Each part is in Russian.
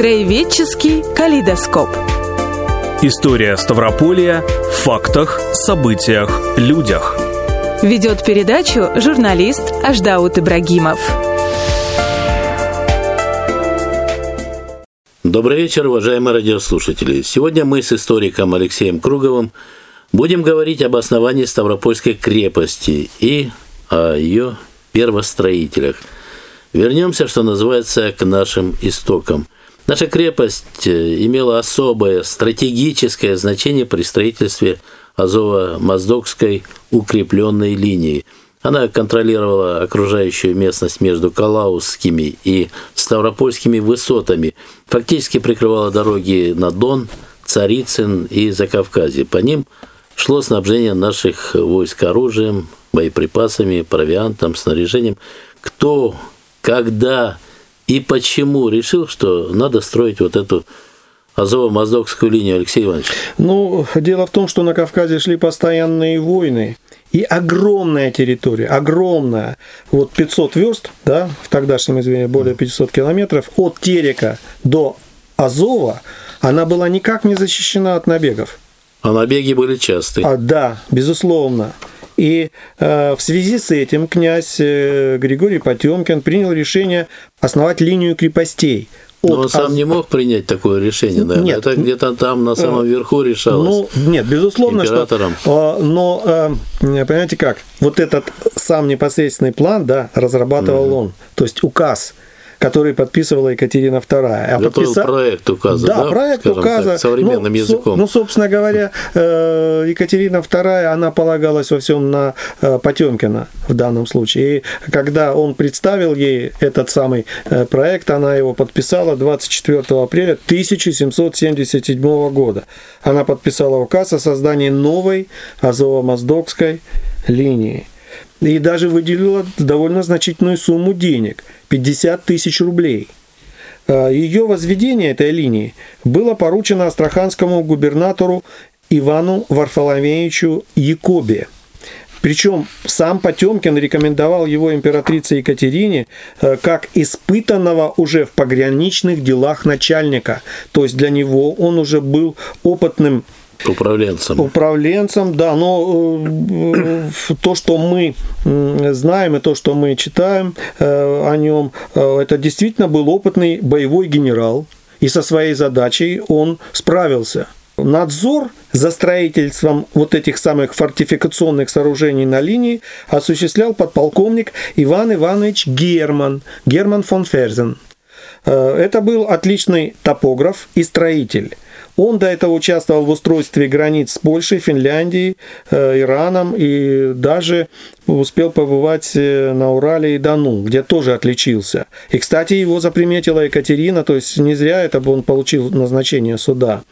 Краеведческий калейдоскоп. История Ставрополья в фактах, событиях, людях. Ведет передачу журналист Аждаут Ибрагимов. Добрый вечер, уважаемые радиослушатели. Сегодня мы с историком Алексеем Круговым будем говорить об основании Ставропольской крепости и о ее первостроителях. Вернемся, что называется, к нашим истокам. Наша крепость э, имела особое стратегическое значение при строительстве Азово-Моздокской укрепленной линии. Она контролировала окружающую местность между Калаусскими и Ставропольскими высотами, фактически прикрывала дороги на Дон, Царицын и Закавказье. По ним шло снабжение наших войск оружием, боеприпасами, провиантом, снаряжением. Кто, когда и почему решил, что надо строить вот эту Азово-Моздокскую линию, Алексей Иванович? Ну, дело в том, что на Кавказе шли постоянные войны, и огромная территория, огромная, вот 500 верст, да, в тогдашнем измерении более 500 километров, от Терека до Азова, она была никак не защищена от набегов. А набеги были частые. А, да, безусловно. И э, в связи с этим князь э, Григорий Потемкин принял решение основать линию крепостей – но он сам не мог принять такое решение, наверное. Нет. Это где-то там на самом верху решалось. Ну, нет, безусловно, императором. что. Но, э, понимаете как, вот этот сам непосредственный план, да, разрабатывал угу. он. То есть указ который подписывала Екатерина II. А Готовил подписа... проект указа, да? Да, проект указа. Так, современным ну, языком. Ну, собственно говоря, э, Екатерина II, она полагалась во всем на э, Потемкина в данном случае. И когда он представил ей этот самый э, проект, она его подписала 24 апреля 1777 года. Она подписала указ о создании новой Азово-Моздокской линии и даже выделила довольно значительную сумму денег – 50 тысяч рублей. А, Ее возведение этой линии было поручено астраханскому губернатору Ивану Варфоломеевичу Якобе. Причем сам Потемкин рекомендовал его императрице Екатерине э, как испытанного уже в пограничных делах начальника. То есть для него он уже был опытным Управленцем. Управленцем, да, но э, то, что мы знаем и то, что мы читаем э, о нем, э, это действительно был опытный боевой генерал, и со своей задачей он справился. Надзор за строительством вот этих самых фортификационных сооружений на линии осуществлял подполковник Иван Иванович Герман, Герман фон Ферзен. Это был отличный топограф и строитель. Он до этого участвовал в устройстве границ с Польшей, Финляндией, э, Ираном и даже успел побывать э, на Урале и Дону, где тоже отличился. И, кстати, его заприметила Екатерина, то есть не зря это бы он получил назначение суда.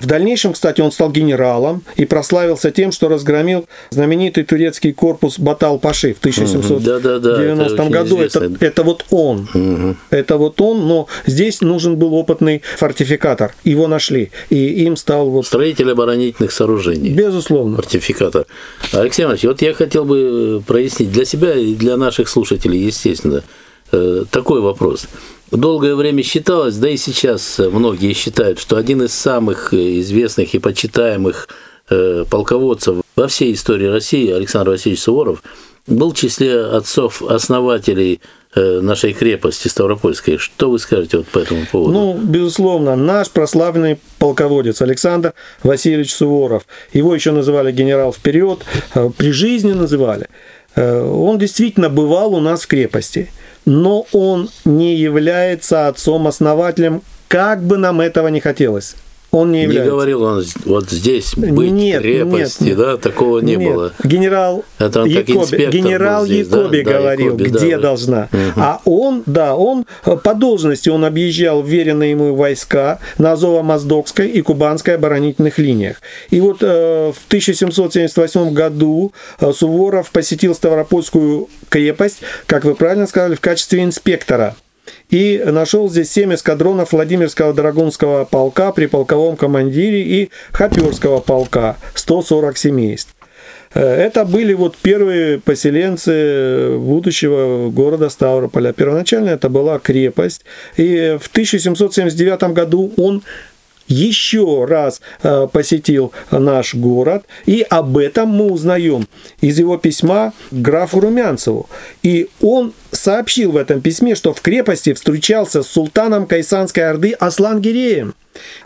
В дальнейшем, кстати, он стал генералом и прославился тем, что разгромил знаменитый турецкий корпус Батал-Паши в 1790 да, да, да, это году. Это, это вот он. Угу. Это вот он, но здесь нужен был опытный фортификатор. Его нашли. И им стал вот... Строитель оборонительных сооружений. Безусловно. Фортификатор. Алексей Иванович, вот я хотел бы прояснить для себя и для наших слушателей, естественно, э, такой вопрос. Долгое время считалось, да и сейчас многие считают, что один из самых известных и почитаемых э, полководцев во всей истории России, Александр Васильевич Суворов, был в числе отцов-основателей э, нашей крепости Ставропольской. Что вы скажете вот по этому поводу? Ну, безусловно, наш прославленный полководец Александр Васильевич Суворов. Его еще называли генерал вперед, при жизни называли. Э, он действительно бывал у нас в крепости, но он не является отцом-основателем, как бы нам этого не хотелось. Он не является. Не говорил он вот здесь быть нет, крепости, нет, да, такого не нет. было. Генерал Это он Якоби, генерал здесь, Якоби да? говорил, да, Якоби, где да, должна. Угу. А он, да, он э, по должности он объезжал веренные ему войска на Азово-Моздокской и Кубанской оборонительных линиях. И вот э, в 1778 году э, Суворов посетил Ставропольскую крепость, как вы правильно сказали, в качестве инспектора и нашел здесь семь эскадронов Владимирского драгунского полка при полковом командире и Хоперского полка, 140 семейств. Это были вот первые поселенцы будущего города Ставрополя. Первоначально это была крепость. И в 1779 году он еще раз э, посетил наш город, и об этом мы узнаем из его письма графу Румянцеву. И он сообщил в этом письме, что в крепости встречался с султаном Кайсанской Орды Аслан-Гиреем.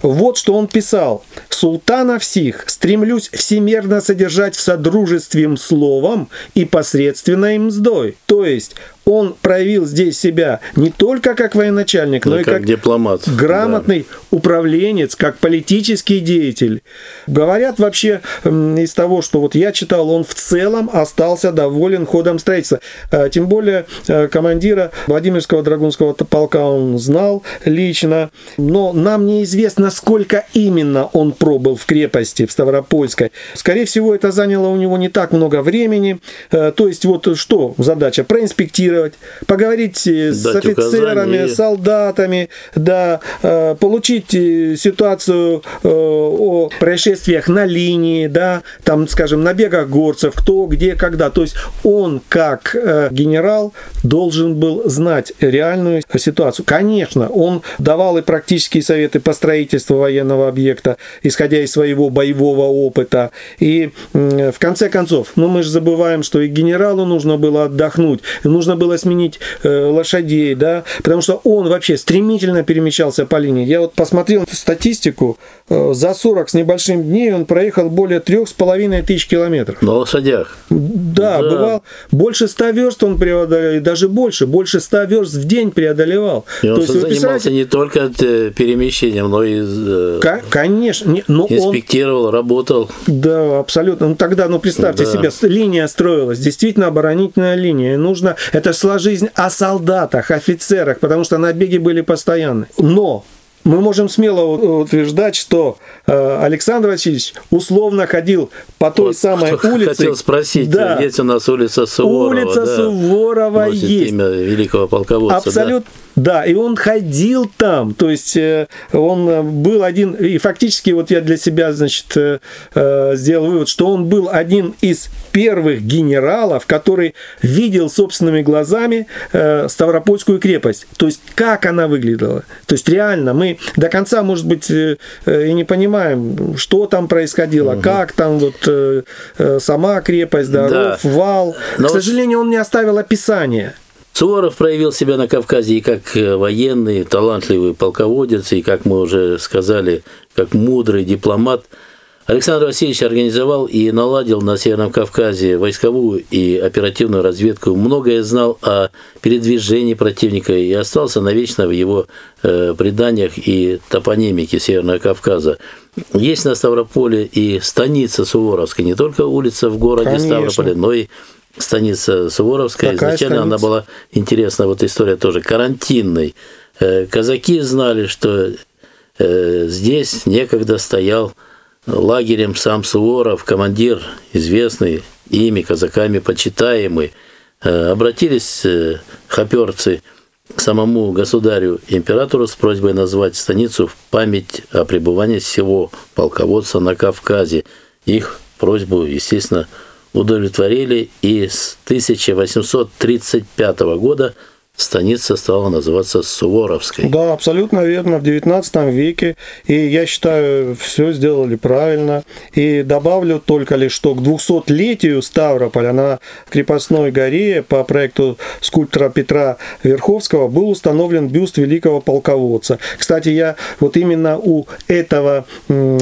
Вот что он писал. «Султана всех стремлюсь всемерно содержать в содружестве словом и посредственно им мздой». То есть он проявил здесь себя не только как военачальник, но, но и как, как дипломат, грамотный да. управленец, как политический деятель. Говорят вообще из того, что вот я читал, он в целом остался доволен ходом строительства. Э, тем более э, командира Владимирского драгунского полка он знал лично, но нам неизвестно, сколько именно он пробыл в крепости, в Ставропольской. Скорее всего, это заняло у него не так много времени. Э, то есть вот что задача? Проинспектировать проинформировать, поговорить э, с Дать офицерами, указания. солдатами, да, э, получить э, ситуацию о происшествиях на линии, да, там, скажем, набегах горцев, кто, где, когда. То есть он, как генерал, должен был знать реальную ситуацию. Конечно, он давал и практические советы по строительству военного объекта, исходя из своего боевого опыта. И в конце концов, ну мы же забываем, что и генералу нужно было отдохнуть, нужно было сменить э, лошадей, да, потому что он вообще стремительно перемещался по линии. Я вот посмотрел статистику, э, за 40 с небольшим дней он проехал более трех с половиной тысяч километров. На лошадях? Да, да. бывал. Больше 100 верст он преодолел, и даже больше, больше 100 верст в день преодолевал. И он То есть, занимался не только э, перемещением, но и э, Конечно, но инспектировал, он... работал. Да, абсолютно. Ну тогда, ну представьте да. себе, линия строилась, действительно оборонительная линия. Нужно, это шла жизнь о солдатах, офицерах, потому что набеги были постоянны. Но мы можем смело утверждать, что э, Александр Васильевич условно ходил по той вот, самой улице. Хотел спросить, да. есть у нас улица Суворова. Улица да, Суворова есть. имя великого полководца. Абсолютно. Да. Да, и он ходил там, то есть э, он э, был один, и фактически вот я для себя, значит, э, сделал вывод, что он был один из первых генералов, который видел собственными глазами Ставропольскую крепость, то есть как она выглядела. То есть реально мы до конца, может быть, и не понимаем, что там происходило, угу. как там вот сама крепость, да, да. вал. Но К сожалению, он не оставил описания. Суворов проявил себя на Кавказе и как э, военный, талантливый полководец, и, как мы уже сказали, как мудрый дипломат. Александр Васильевич организовал и наладил на Северном Кавказе войсковую и оперативную разведку, многое знал о передвижении противника и остался навечно в его э, преданиях и топонимике Северного Кавказа. Есть на Ставрополе и станица Суворовская, не только улица в городе Конечно. Ставрополе, но и станица Суворовская. Какая Изначально станица? она была интересна, вот история тоже карантинной. Э, казаки знали, что э, здесь некогда стоял лагерем сам Суворов, командир известный, ими, казаками почитаемый. Э, обратились хоперцы к самому государю императору с просьбой назвать станицу в память о пребывании всего полководца на Кавказе. Их просьбу, естественно, удовлетворили, и с 1835 года станица стала называться Суворовской. Да, абсолютно верно, в 19 веке. И я считаю, все сделали правильно. И добавлю только лишь, что к 200-летию Ставрополя на крепостной горе по проекту скульптора Петра Верховского был установлен бюст великого полководца. Кстати, я вот именно у этого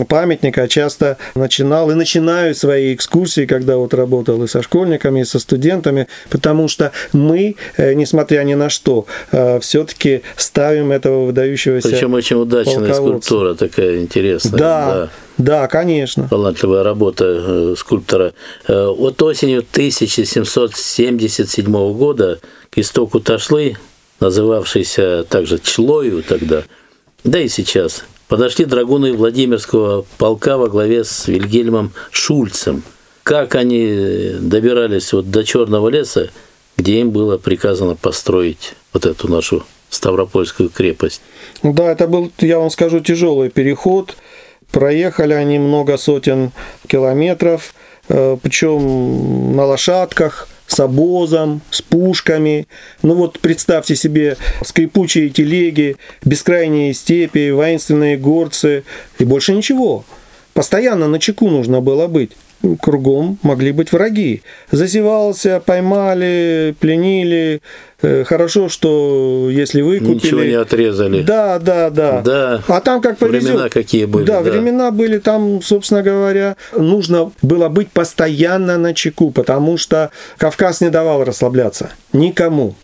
памятника часто начинал и начинаю свои экскурсии, когда вот работал и со школьниками, и со студентами, потому что мы, э, несмотря ни на что, э, все-таки ставим этого выдающегося Причем очень удачная скульптура такая интересная. Да, да. Да, конечно. Талантливая работа э, скульптора. Э, от осенью 1777 года к истоку Ташлы, называвшейся также Члою тогда, да и сейчас, подошли драгуны Владимирского полка во главе с Вильгельмом Шульцем. Как они добирались вот до Черного леса, где им было приказано построить вот эту нашу Ставропольскую крепость. Да, это был, я вам скажу, тяжелый переход. Проехали они много сотен километров. э, причем на лошадках, с обозом, с пушками. Ну вот представьте себе скрипучие телеги, бескрайние степи, воинственные горцы и больше ничего. Постоянно на чеку нужно было быть кругом могли быть враги. Зазевался, поймали, пленили. Э, хорошо, что если вы купили... Ничего не отрезали. Да, да, да. Да. А там как повезет. Времена какие были. Да, да, времена были там, собственно говоря, нужно было быть постоянно на чеку, потому что Кавказ не давал расслабляться никому.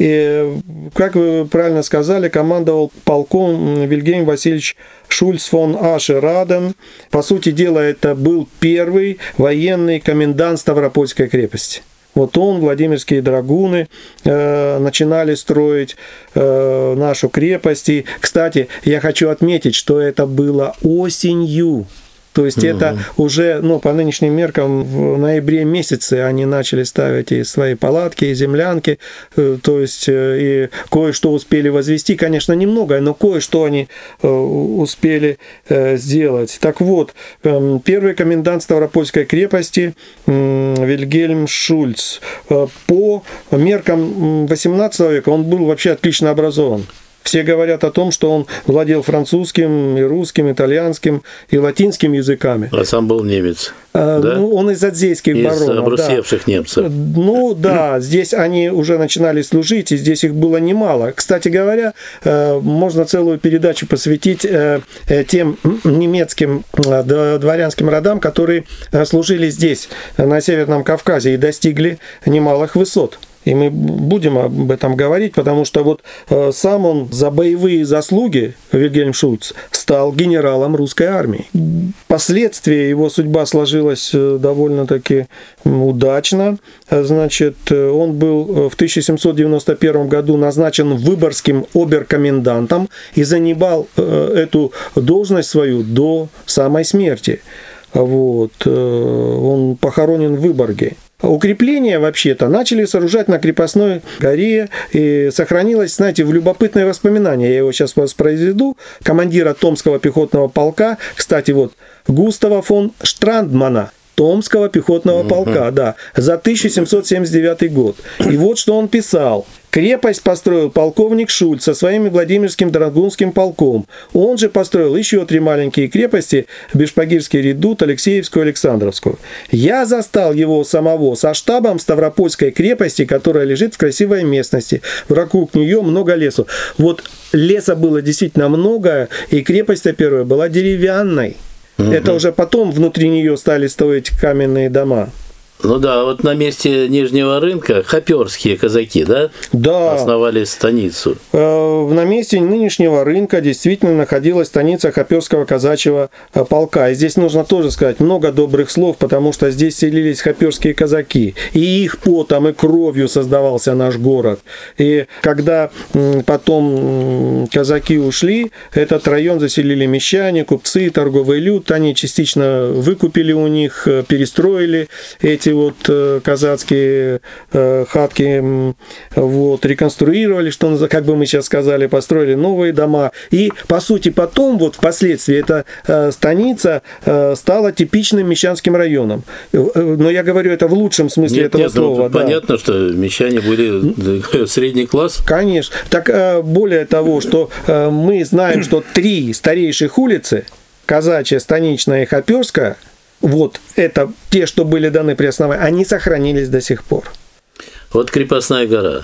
И, как вы правильно сказали, командовал полком Вильгельм Васильевич Шульц фон Аше Раден. По сути дела, это был первый военный комендант Ставропольской крепости. Вот он, Владимирские драгуны, э, начинали строить э, нашу крепость. И, кстати, я хочу отметить, что это было осенью то есть угу. это уже, ну, по нынешним меркам, в ноябре месяце они начали ставить и свои палатки, и землянки, э, то есть э, и кое-что успели возвести, конечно, немного, но кое-что они э, успели сделать. Так вот, эм, первый комендант Ставропольской крепости Вильгельм Шульц. По меркам 18 века он был вообще отлично образован. Все говорят о том, что он владел французским, и русским, итальянским и латинским языками. А сам был немец. А, да? Ну, он из адзейских из баронов. обрусевших да. немцев. Ну да, здесь они уже начинали служить, и здесь их было немало. Кстати говоря, э, можно целую передачу посвятить э, э, тем немецким дворянским родам, которые служили здесь, на Северном Кавказе, и достигли немалых высот. И мы будем об этом говорить, потому что вот э, сам он за боевые заслуги, Вильгельм Шульц, стал генералом русской армии. Впоследствии его судьба сложилась э, довольно-таки удачно. Значит, э, он был в 1791 году назначен выборгским оберкомендантом и занимал эту должность свою до самой смерти. Вот. Он похоронен в Выборге. Укрепления вообще-то начали сооружать на крепостной горе, и сохранилось, знаете, в любопытное воспоминание, я его сейчас воспроизведу, командира Томского пехотного полка, кстати, вот, Густава фон Штрандмана, Томского пехотного полка, да, за 1779 год. И вот что он писал. Крепость построил полковник Шульц со своим Владимирским Драгунским полком. Он же построил еще три маленькие крепости – Бешпагирский редут, Алексеевскую, Александровскую. Я застал его самого со штабом Ставропольской крепости, которая лежит в красивой местности. Вокруг нее много лесу. Вот леса было действительно много, и крепость первая была деревянной. Угу. Это уже потом внутри нее стали строить каменные дома. Ну да, вот на месте Нижнего рынка хаперские казаки, да? Да. Основали станицу. Э, на месте нынешнего рынка действительно находилась станица хаперского казачьего э, полка. И здесь нужно тоже сказать много добрых слов, потому что здесь селились хаперские казаки. И их потом и кровью создавался наш город. И когда потом казаки ушли, этот район заселили мещане, купцы, торговый люд. Они частично выкупили у них, э, перестроили эти эти вот э, казацкие э, хатки вот, реконструировали, что как бы мы сейчас сказали, построили новые дома. И, по сути, потом, вот впоследствии, эта э, станица стала типичным мещанским районом. Но я говорю это в лучшем смысле нет, этого нет, ну, слова. Ну, да. Понятно, что мещане были средний класс. Конечно. Так более того, что мы знаем, что три старейших улицы, казачья, станичная и хоперская – вот это те, что были даны при основании, они сохранились до сих пор. Вот крепостная гора.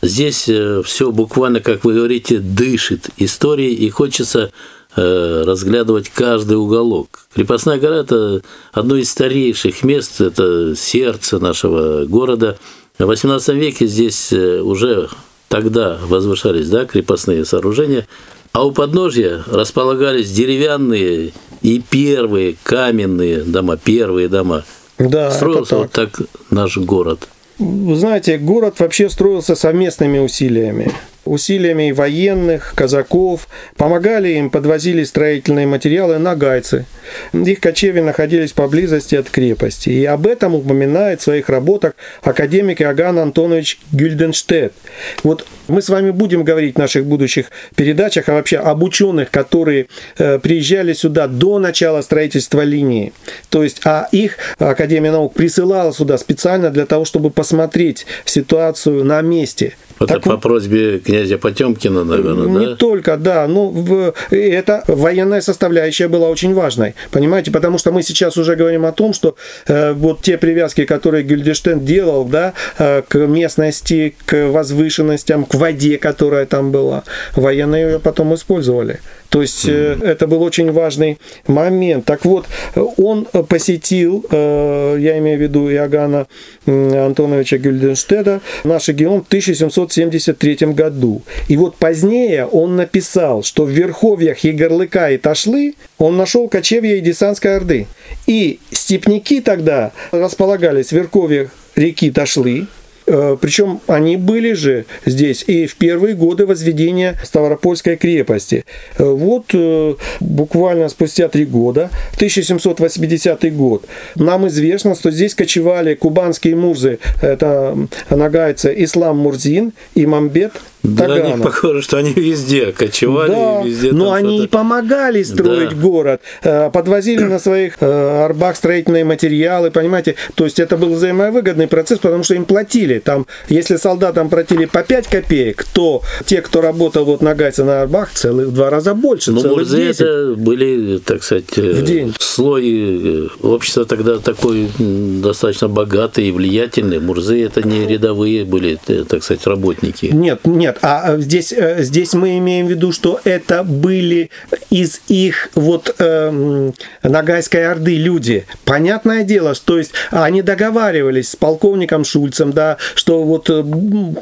Здесь э, все буквально, как вы говорите, дышит историей, и хочется э, разглядывать каждый уголок. Крепостная гора – это одно из старейших мест, это сердце нашего города. В XVIII веке здесь э, уже тогда возвышались да, крепостные сооружения, а у подножья располагались деревянные и первые каменные дома, первые дома. Да, Строился вот так наш город. Вы знаете, город вообще строился совместными усилиями. Усилиями военных, казаков. Помогали им, подвозили строительные материалы нагайцы. Их кочеви находились поблизости от крепости. И об этом упоминает в своих работах академик Иоганн Антонович Гюльденштедт. Вот мы с вами будем говорить в наших будущих передачах а вообще об ученых, которые э, приезжали сюда до начала строительства линии. То есть, а их Академия наук присылала сюда специально для того, чтобы посмотреть ситуацию на месте. Это так, по просьбе князя Потемкина, наверное, не да? только, да. Ну, в, это военная составляющая была очень важной, понимаете? Потому что мы сейчас уже говорим о том, что э, вот те привязки, которые Гильдештейн делал, да, э, к местности, к возвышенностям, к воде, которая там была, военные ее потом использовали. То есть mm-hmm. это был очень важный момент. Так вот, он посетил, э, я имею в виду Иоганна Антоновича Гюльденштеда, наш регион в 1773 году. И вот позднее он написал, что в верховьях Егорлыка и Ташлы он нашел кочевья и Десанской Орды. И степняки тогда располагались в верховьях реки Ташлы, Причем они были же здесь и в первые годы возведения Ставропольской крепости. Э, вот э, буквально спустя три года, 1780 год, нам известно, что здесь кочевали кубанские мурзы, это нагайцы Ислам Мурзин и Мамбет да, Таганов. них похоже, что они везде кочевали. Да, везде но они и помогали строить да. город, э, подвозили на своих э, арбах строительные материалы, понимаете? То есть это был взаимовыгодный процесс, потому что им платили. Там, если солдатам платили по 5 копеек, то те, кто работал вот на Гайце на арбах, целых в два раза больше. Но Мурзы это были, так сказать, э, в день. слой общества тогда такой достаточно богатый и влиятельный. Мурзы это не рядовые были, так сказать, работники. Нет, нет, нет, а здесь, э, здесь мы имеем в виду, что это были из их вот э, Ногайской Орды люди. Понятное дело, что то есть они договаривались с полковником Шульцем, да, что вот э,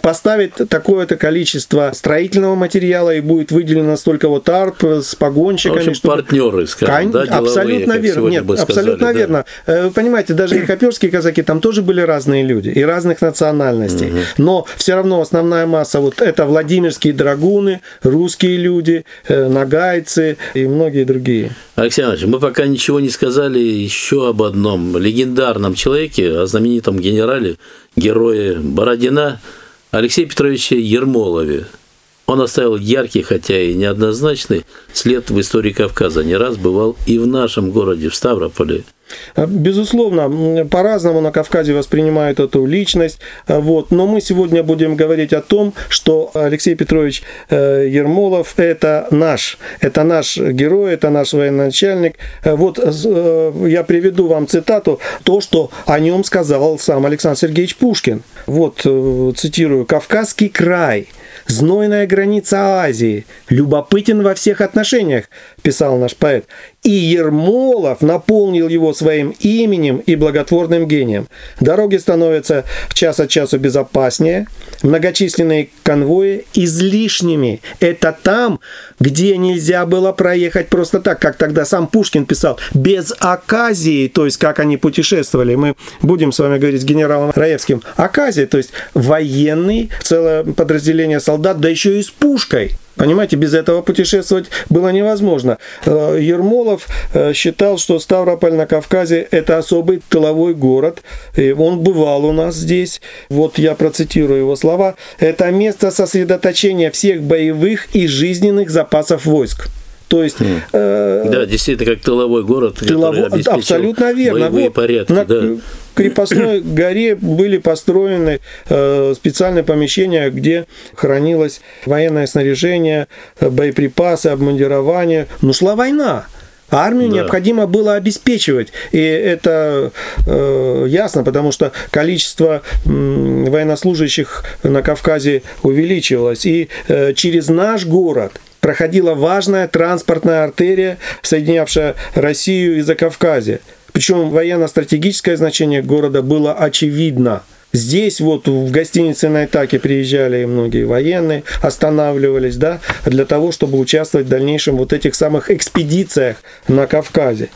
поставить такое-то количество строительного материала и будет выделено столько вот арп с погонщиками. В общем, чтобы... партнеры, скажем, Кон... да, деловые, Абсолютно верно. Нет, сказали, абсолютно да. верно. Э, вы понимаете, даже и хоперские казаки, там тоже были разные люди и разных национальностей. Угу. Но все равно основная масса вот это это Владимирские драгуны, русские люди, э, нагайцы и многие другие. Алексей Иванович, мы пока ничего не сказали еще об одном легендарном человеке, о знаменитом генерале, герое Бородина Алексее Петровиче Ермолове. Он оставил яркий, хотя и неоднозначный след в истории Кавказа. Не раз бывал и в нашем городе, в Ставрополе. А, безусловно, по-разному на Кавказе воспринимают эту личность, а, вот. но мы сегодня будем говорить о том, что Алексей Петрович э, Ермолов – это наш, это наш герой, это наш военачальник. Вот э, я приведу вам цитату, то, что о нем сказал сам Александр Сергеевич Пушкин. Вот э, цитирую, «Кавказский край – знойная граница Азии, любопытен во всех отношениях, писал наш поэт. И Ермолов наполнил его своим именем и благотворным гением. Дороги становятся час от часу безопаснее, многочисленные конвои излишними. Это там, где нельзя было проехать просто так, как тогда сам Пушкин писал, без оказии, то есть как они путешествовали. Мы будем с вами говорить с генералом Раевским. Оказия, то есть военный, целое подразделение солдат, да еще и с пушкой. Понимаете, без этого путешествовать было невозможно. Э, Ермолов э, считал, что Ставрополь на Кавказе – это особый тыловой город. И он бывал у нас здесь. Вот я процитирую его слова. «Это место сосредоточения всех боевых и жизненных запасов войск». То есть... Mm. Э, да, действительно, как тыловой город, тылово... Абсолютно верно. Боевые вот, порядки, на, да крепостной горе были построены э, специальные помещения, где хранилось военное снаряжение, э, боеприпасы, обмундирование. Но шла война. Армию да. необходимо было обеспечивать. И это э, ясно, потому что количество э, военнослужащих на Кавказе увеличивалось. И э, через наш город проходила важная транспортная артерия, соединявшая Россию и Закавказье. Причем военно-стратегическое значение города было очевидно. Здесь вот в гостинице на Итаке приезжали многие военные, останавливались, да, для того, чтобы участвовать в дальнейшем вот этих самых экспедициях на Кавказе.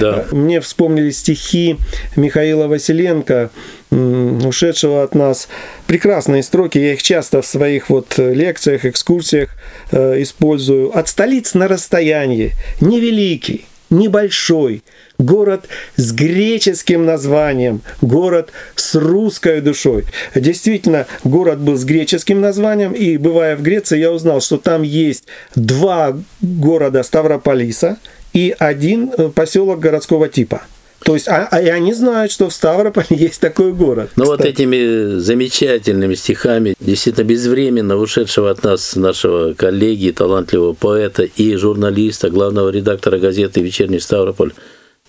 Да. Мне вспомнили стихи Михаила Василенко, ушедшего от нас. Прекрасные строки, я их часто в своих вот лекциях, экскурсиях э, использую. От столиц на расстоянии, невеликий, небольшой, город с греческим названием, город с русской душой. Действительно, город был с греческим названием, и бывая в Греции, я узнал, что там есть два города Ставрополиса и один э, поселок городского типа. То есть, а, а и они знают, что в Ставрополе есть такой город. Ну вот этими замечательными стихами, действительно безвременно ушедшего от нас нашего коллеги, талантливого поэта и журналиста, главного редактора газеты «Вечерний Ставрополь»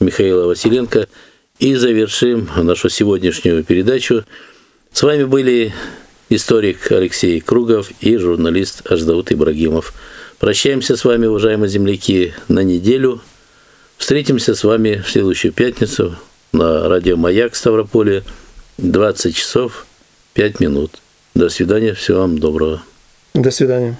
Михаила Василенко, и завершим нашу сегодняшнюю передачу. С вами были историк Алексей Кругов и журналист Аждаут Ибрагимов. Прощаемся с вами, уважаемые земляки, на неделю – Встретимся с вами в следующую пятницу на радио «Маяк» Ставрополе 20 часов 5 минут. До свидания, всего вам доброго. До свидания.